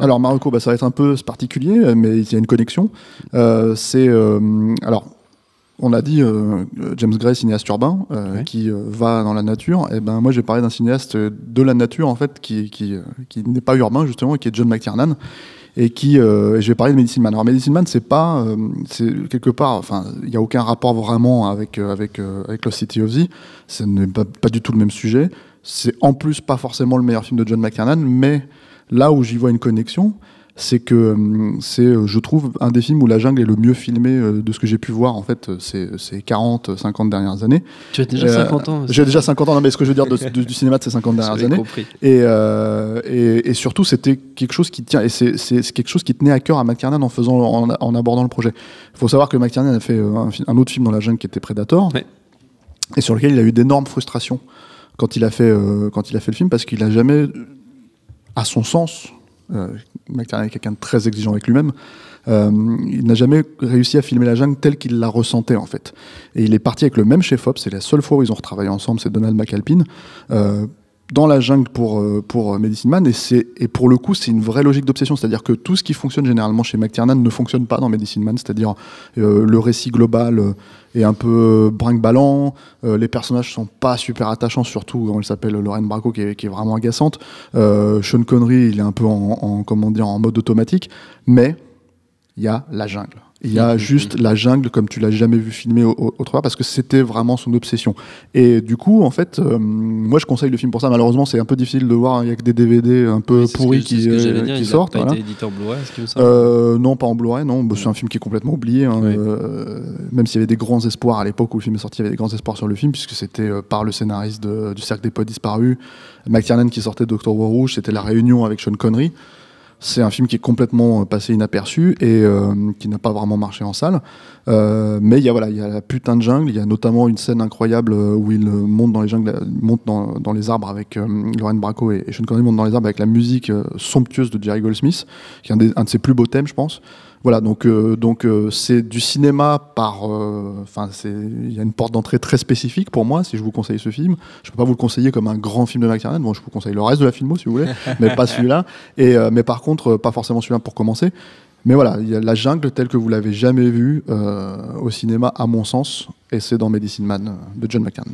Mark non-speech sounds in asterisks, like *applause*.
Alors Marocco, bah, ça va être un peu particulier, mais il y a une connexion. Euh, c'est euh, alors on a dit euh, James Gray, cinéaste urbain, euh, qui euh, va dans la nature. Et ben moi, j'ai parlé d'un cinéaste de la nature en fait, qui qui, euh, qui n'est pas urbain justement, qui est John McTiernan, et qui euh, et je vais parler de Medicine Man. Alors Medicine Man, c'est pas, euh, c'est quelque part, enfin, il y a aucun rapport vraiment avec euh, avec euh, avec Lost City of Z. Ce n'est pas, pas du tout le même sujet. C'est en plus pas forcément le meilleur film de John McTiernan, mais là où j'y vois une connexion, c'est que hum, c'est, euh, je trouve, un des films où la jungle est le mieux filmé euh, de ce que j'ai pu voir en fait euh, ces, ces 40, 50 dernières années. Tu as déjà Euh, 50 ans. J'ai déjà 50 ans, non mais ce que je veux dire de- *laughs* de- du cinéma de ces 50 dernières années. compris. Et, euh, et, et surtout, c'était quelque chose qui tient, et c'est quelque chose qui tenait à cœur à McTiernan en faisant, en, en abordant le projet. Il faut savoir que McTiernan a fait euh, un, autre film dans la jungle qui était Predator, Ouais. et sur lequel il a eu d'énormes frustrations quand il a fait, euh, quand il a fait le film, parce qu'il a jamais, à son sens, euh, McTiernan est quelqu'un de très exigeant avec lui-même. euh, il n'a jamais réussi à filmer la jungle telle qu'il la ressentait en fait. Et il est parti avec le même chef-op, c'est la seule fois où ils ont retravaillé ensemble, c'est Donald McAlpine. Euh, dans la jungle pour, euh, pour Medicine Man, et, et pour le coup, c'est une vraie logique d'obsession. C'est-à-dire que tout ce qui fonctionne généralement chez McTiernan ne fonctionne pas dans Medicine Man, c'est-à-dire euh, le récit global euh, est un peu brinque-ballant, euh, les personnages sont pas super attachants, surtout quand elle s'appelle Lorraine Bracco, qui est, qui est vraiment agaçante. Euh, Sean Connery, il est un peu en, en, comment dire, en mode automatique, mais il y a la jungle. Il y a juste la jungle comme tu l'as jamais vu filmer au- au- autre part parce que c'était vraiment son obsession. Et du coup, en fait, euh, moi je conseille le film pour ça. Malheureusement, c'est un peu difficile de voir. Il y a que des DVD un peu Oui, ce pourris qui, ce euh, dire, qui il a sortent. pas voilà. été édité en semble Euh, non, pas en Blu-ray, non. Bah, c'est un film qui est complètement oublié. hein. Oui. Euh, même s'il y avait des grands espoirs à l'époque où le film est sorti, il y avait des grands espoirs sur le film, puisque c'était par le scénariste de- du Cercle des Poètes Disparus, McTiernan qui sortait d'Octobre Rouge, c'était la réunion avec Sean Connery. C'est un film qui est complètement euh, passé inaperçu et euh, qui n'a pas vraiment marché en salle. Euh, mais il y a voilà, il y a la putain de jungle. Il y a notamment une scène incroyable où il monte dans les jungles, dans, les arbres avec euh, Lorraine Bracco et, Sean Connery montent dans les arbres avec la musique somptueuse de Jerry Goldsmith, qui est un de ses plus beaux thèmes, je pense. Voilà, donc euh, donc euh, c'est du cinéma par, euh, enfin c'est, il y a une porte d'entrée très spécifique pour moi. Si je vous conseille ce film, je peux pas vous le conseiller comme un grand film de McTiernan. Bon, je vous conseille le reste de la filmo si vous voulez, *laughs* mais pas celui-là. Et mais par contre, pas forcément celui-là pour commencer. Mais voilà, il y a la jungle telle que vous l'avez jamais vue euh, au cinéma, à mon sens, et c'est dans Medicine Man de John McTiernan.